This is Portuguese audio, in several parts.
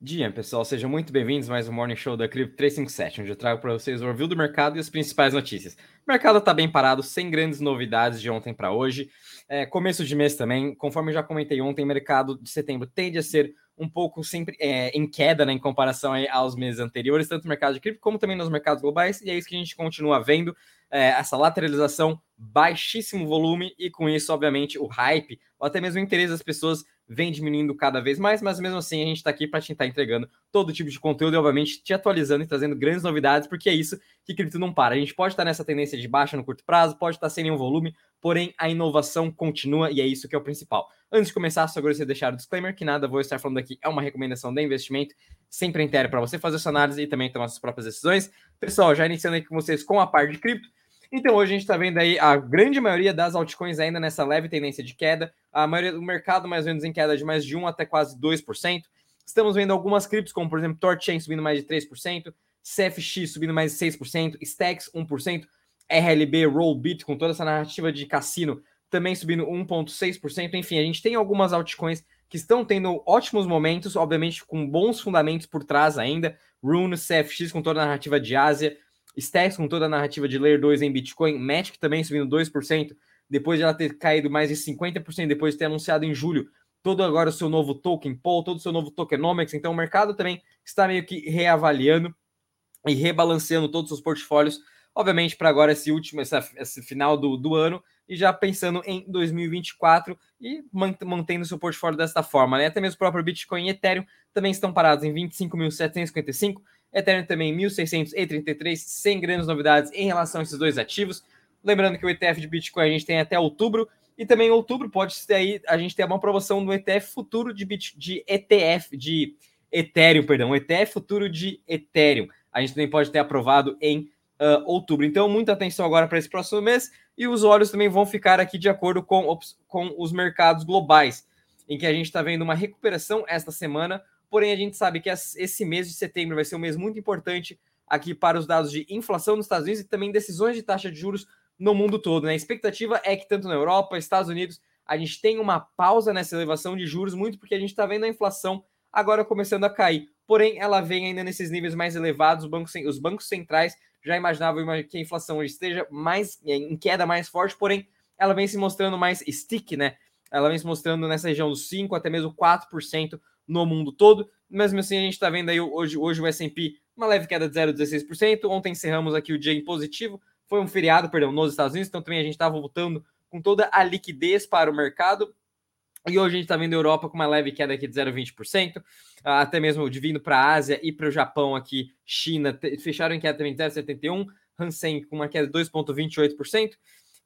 Dia, pessoal, sejam muito bem-vindos mais um Morning Show da Cripto 357, onde eu trago para vocês o review do mercado e as principais notícias. O mercado está bem parado, sem grandes novidades de ontem para hoje. É, começo de mês também, conforme eu já comentei ontem, o mercado de setembro tende a ser um pouco sempre é, em queda né, em comparação aos meses anteriores, tanto no mercado de cripto como também nos mercados globais, e é isso que a gente continua vendo, é, essa lateralização, baixíssimo volume, e com isso, obviamente, o hype, ou até mesmo o interesse das pessoas vem diminuindo cada vez mais, mas mesmo assim a gente está aqui para te estar entregando todo tipo de conteúdo e, obviamente, te atualizando e trazendo grandes novidades, porque é isso que cripto não para. A gente pode estar nessa tendência de baixa no curto prazo, pode estar sem nenhum volume, porém a inovação continua e é isso que é o principal. Antes de começar, só gostaria de deixar o disclaimer que nada vou estar falando aqui é uma recomendação de investimento, sempre inteiro para você fazer sua análise e também tomar suas próprias decisões. Pessoal, já iniciando aqui com vocês com a parte de cripto, então hoje a gente está vendo aí a grande maioria das altcoins ainda nessa leve tendência de queda, a maioria do mercado mais ou menos em queda de mais de 1 até quase 2%. Estamos vendo algumas criptos, como por exemplo Torchain subindo mais de 3%, CFX subindo mais de 6%, Stacks 1%, RLB, Rollbit com toda essa narrativa de cassino também subindo 1,6%. Enfim, a gente tem algumas altcoins que estão tendo ótimos momentos, obviamente com bons fundamentos por trás ainda. Rune, CFX com toda a narrativa de Ásia, Stacks com toda a narrativa de Layer 2 em Bitcoin, Matic também subindo 2%, depois de ela ter caído mais de 50%, depois de ter anunciado em julho todo agora o seu novo token Paul, todo o seu novo tokenomics, então o mercado também está meio que reavaliando e rebalanceando todos os portfólios, obviamente para agora esse último, essa, esse final do, do ano, e já pensando em 2024 e mantendo seu portfólio desta forma, né? Até mesmo o próprio Bitcoin e Ethereum também estão parados em 25.755, Ethereum também 1.633, sem grandes novidades em relação a esses dois ativos. Lembrando que o ETF de Bitcoin a gente tem até outubro, e também em outubro pode ser aí, a gente tem uma promoção no ETF futuro de, Bit, de ETF, de Ethereum, perdão, ETF futuro de Ethereum. A gente também pode ter aprovado em uh, outubro. Então, muita atenção agora para esse próximo mês, e os olhos também vão ficar aqui de acordo com, com os mercados globais, em que a gente está vendo uma recuperação esta semana Porém, a gente sabe que esse mês de setembro vai ser um mês muito importante aqui para os dados de inflação nos Estados Unidos e também decisões de taxa de juros no mundo todo. Né? A expectativa é que tanto na Europa, Estados Unidos, a gente tenha uma pausa nessa elevação de juros, muito porque a gente está vendo a inflação agora começando a cair. Porém, ela vem ainda nesses níveis mais elevados. Os bancos, os bancos centrais já imaginavam que a inflação esteja mais em queda mais forte, porém, ela vem se mostrando mais stick, né? Ela vem se mostrando nessa região dos 5 até mesmo 4% no mundo todo. Mesmo assim, a gente está vendo aí hoje, hoje o S&P uma leve queda de 0,16%. Ontem encerramos aqui o dia em positivo. Foi um feriado, perdão, nos Estados Unidos, então também a gente estava voltando com toda a liquidez para o mercado. E hoje a gente está vendo a Europa com uma leve queda aqui de 0,20%, até mesmo de vindo para a Ásia e para o Japão aqui, China, fecharam em queda também de 0,71%, Hansen com uma queda de 2,28%,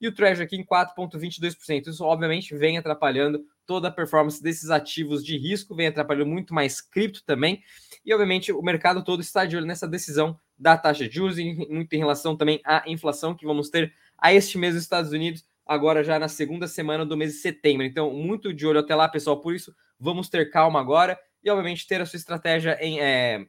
e o Treasury aqui em 4,22%. Isso, obviamente, vem atrapalhando toda a performance desses ativos de risco, vem atrapalhando muito mais cripto também. E, obviamente, o mercado todo está de olho nessa decisão da taxa de juros, muito em relação também à inflação que vamos ter a este mês nos Estados Unidos, agora já na segunda semana do mês de setembro. Então, muito de olho até lá, pessoal. Por isso, vamos ter calma agora e, obviamente, ter a sua estratégia em. É,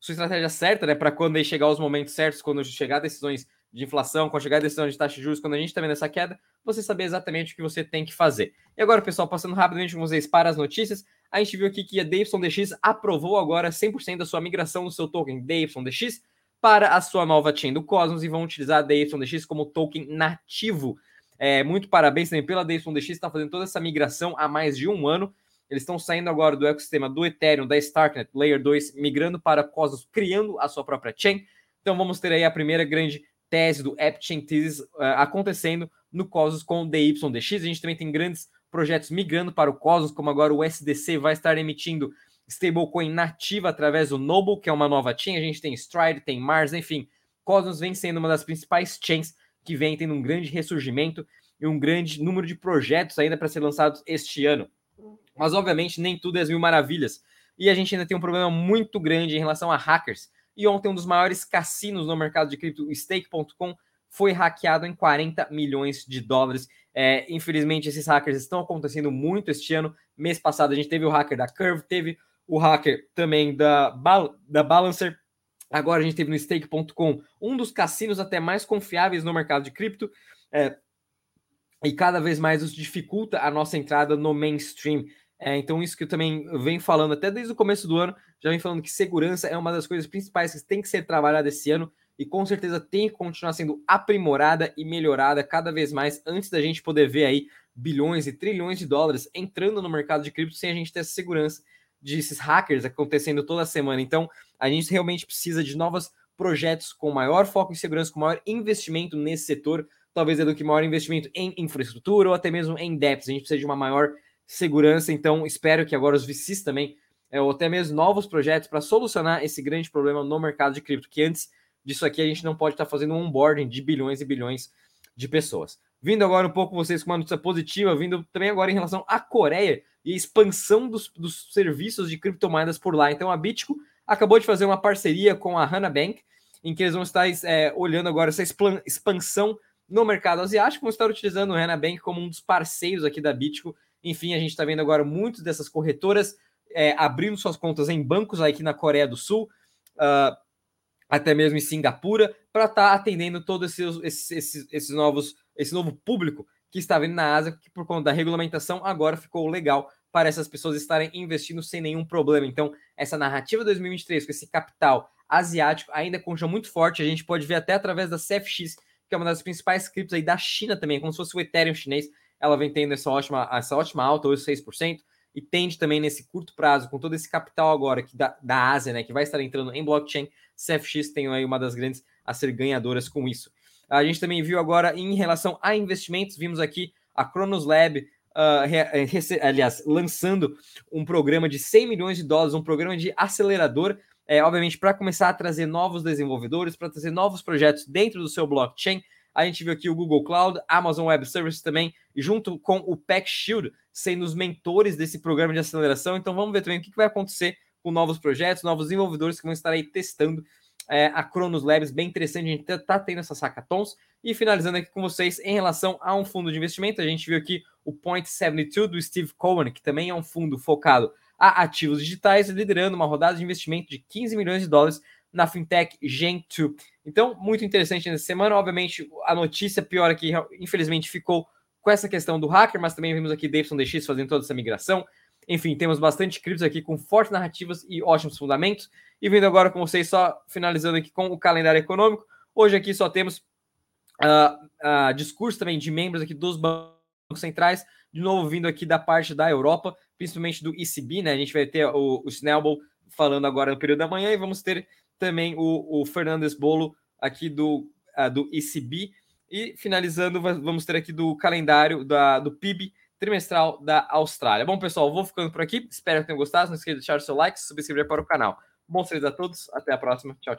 sua estratégia certa, né? Para quando chegar os momentos certos, quando chegar decisões de inflação, com a chegada da decisão de taxa de juros, quando a gente está vendo essa queda, você saber exatamente o que você tem que fazer. E agora, pessoal, passando rapidamente com vocês para as notícias, a gente viu aqui que a DYDX aprovou agora 100% da sua migração do seu token DYDX para a sua nova chain do Cosmos e vão utilizar a DYDX como token nativo. É, muito parabéns também pela DYDX, está fazendo toda essa migração há mais de um ano. Eles estão saindo agora do ecossistema do Ethereum, da Starknet Layer 2, migrando para Cosmos, criando a sua própria chain. Então vamos ter aí a primeira grande tese do AppChain Thesis uh, acontecendo no Cosmos com o DYDX. A gente também tem grandes projetos migrando para o Cosmos, como agora o SDC vai estar emitindo stablecoin nativa através do Noble, que é uma nova chain. A gente tem Stride, tem Mars, enfim. Cosmos vem sendo uma das principais chains que vem tendo um grande ressurgimento e um grande número de projetos ainda para ser lançados este ano. Mas, obviamente, nem tudo é as mil maravilhas. E a gente ainda tem um problema muito grande em relação a hackers e ontem, um dos maiores cassinos no mercado de cripto, Stake.com, foi hackeado em 40 milhões de dólares. É, infelizmente, esses hackers estão acontecendo muito este ano. Mês passado, a gente teve o hacker da Curve, teve o hacker também da, da Balancer. Agora a gente teve no Stake.com um dos cassinos até mais confiáveis no mercado de cripto. É, e cada vez mais isso dificulta a nossa entrada no mainstream. É, então, isso que eu também venho falando até desde o começo do ano, já vem falando que segurança é uma das coisas principais que tem que ser trabalhada esse ano e com certeza tem que continuar sendo aprimorada e melhorada cada vez mais antes da gente poder ver aí bilhões e trilhões de dólares entrando no mercado de cripto sem a gente ter essa segurança desses hackers acontecendo toda semana. Então, a gente realmente precisa de novos projetos com maior foco em segurança, com maior investimento nesse setor, talvez é do que maior investimento em infraestrutura ou até mesmo em DEPs. A gente precisa de uma maior segurança. Então, espero que agora os VCs também, é, ou até mesmo novos projetos para solucionar esse grande problema no mercado de cripto, que antes disso aqui a gente não pode estar tá fazendo um onboarding de bilhões e bilhões de pessoas. Vindo agora um pouco vocês com uma notícia positiva, vindo também agora em relação à Coreia e a expansão dos, dos serviços de criptomoedas por lá. Então a Bitco acabou de fazer uma parceria com a Hana Bank, em que eles vão estar é, olhando agora essa expansão no mercado asiático, vão estar utilizando o Hana Bank como um dos parceiros aqui da Bitco enfim, a gente está vendo agora muitas dessas corretoras é, abrindo suas contas em bancos aqui na Coreia do Sul, uh, até mesmo em Singapura, para estar tá atendendo todos esses, esses, esses, esses, novos, esse novo público que está vindo na Ásia, que por conta da regulamentação agora ficou legal para essas pessoas estarem investindo sem nenhum problema. Então, essa narrativa 2023 com esse capital asiático ainda continua muito forte. A gente pode ver até através da CFX, que é uma das principais criptos aí da China também, como se fosse o Ethereum chinês ela vem tendo essa ótima, essa ótima alta, hoje 6%, e tende também nesse curto prazo, com todo esse capital agora que da, da Ásia, né, que vai estar entrando em blockchain, CFX tem aí uma das grandes a ser ganhadoras com isso. A gente também viu agora em relação a investimentos, vimos aqui a Cronos Lab, uh, aliás, lançando um programa de 100 milhões de dólares, um programa de acelerador, é, obviamente, para começar a trazer novos desenvolvedores, para trazer novos projetos dentro do seu blockchain, a gente viu aqui o Google Cloud, Amazon Web Services também, junto com o Pack Shield, sendo os mentores desse programa de aceleração. Então vamos ver também o que vai acontecer com novos projetos, novos desenvolvedores que vão estar aí testando é, a Cronos Labs, bem interessante, a gente está tendo essas hackathons. E finalizando aqui com vocês, em relação a um fundo de investimento, a gente viu aqui o Point 72 do Steve Cohen, que também é um fundo focado a ativos digitais, liderando uma rodada de investimento de 15 milhões de dólares na fintech Gen2. Então, muito interessante nessa semana. Obviamente, a notícia pior aqui, infelizmente, ficou com essa questão do hacker, mas também vimos aqui Davidson DX fazendo toda essa migração. Enfim, temos bastante criptos aqui com fortes narrativas e ótimos fundamentos. E vindo agora com vocês, só finalizando aqui com o calendário econômico. Hoje aqui só temos uh, uh, discurso também de membros aqui dos bancos centrais, de novo vindo aqui da parte da Europa, principalmente do ECB, né? A gente vai ter o, o Snellball falando agora no período da manhã e vamos ter também o, o Fernandes Bolo aqui do, uh, do ECB. E finalizando, vamos ter aqui do calendário da, do PIB trimestral da Austrália. Bom, pessoal, vou ficando por aqui. Espero que tenham gostado. Não esqueça de deixar o seu like, se subscrever para o canal. Bons treinos a todos. Até a próxima. Tchau.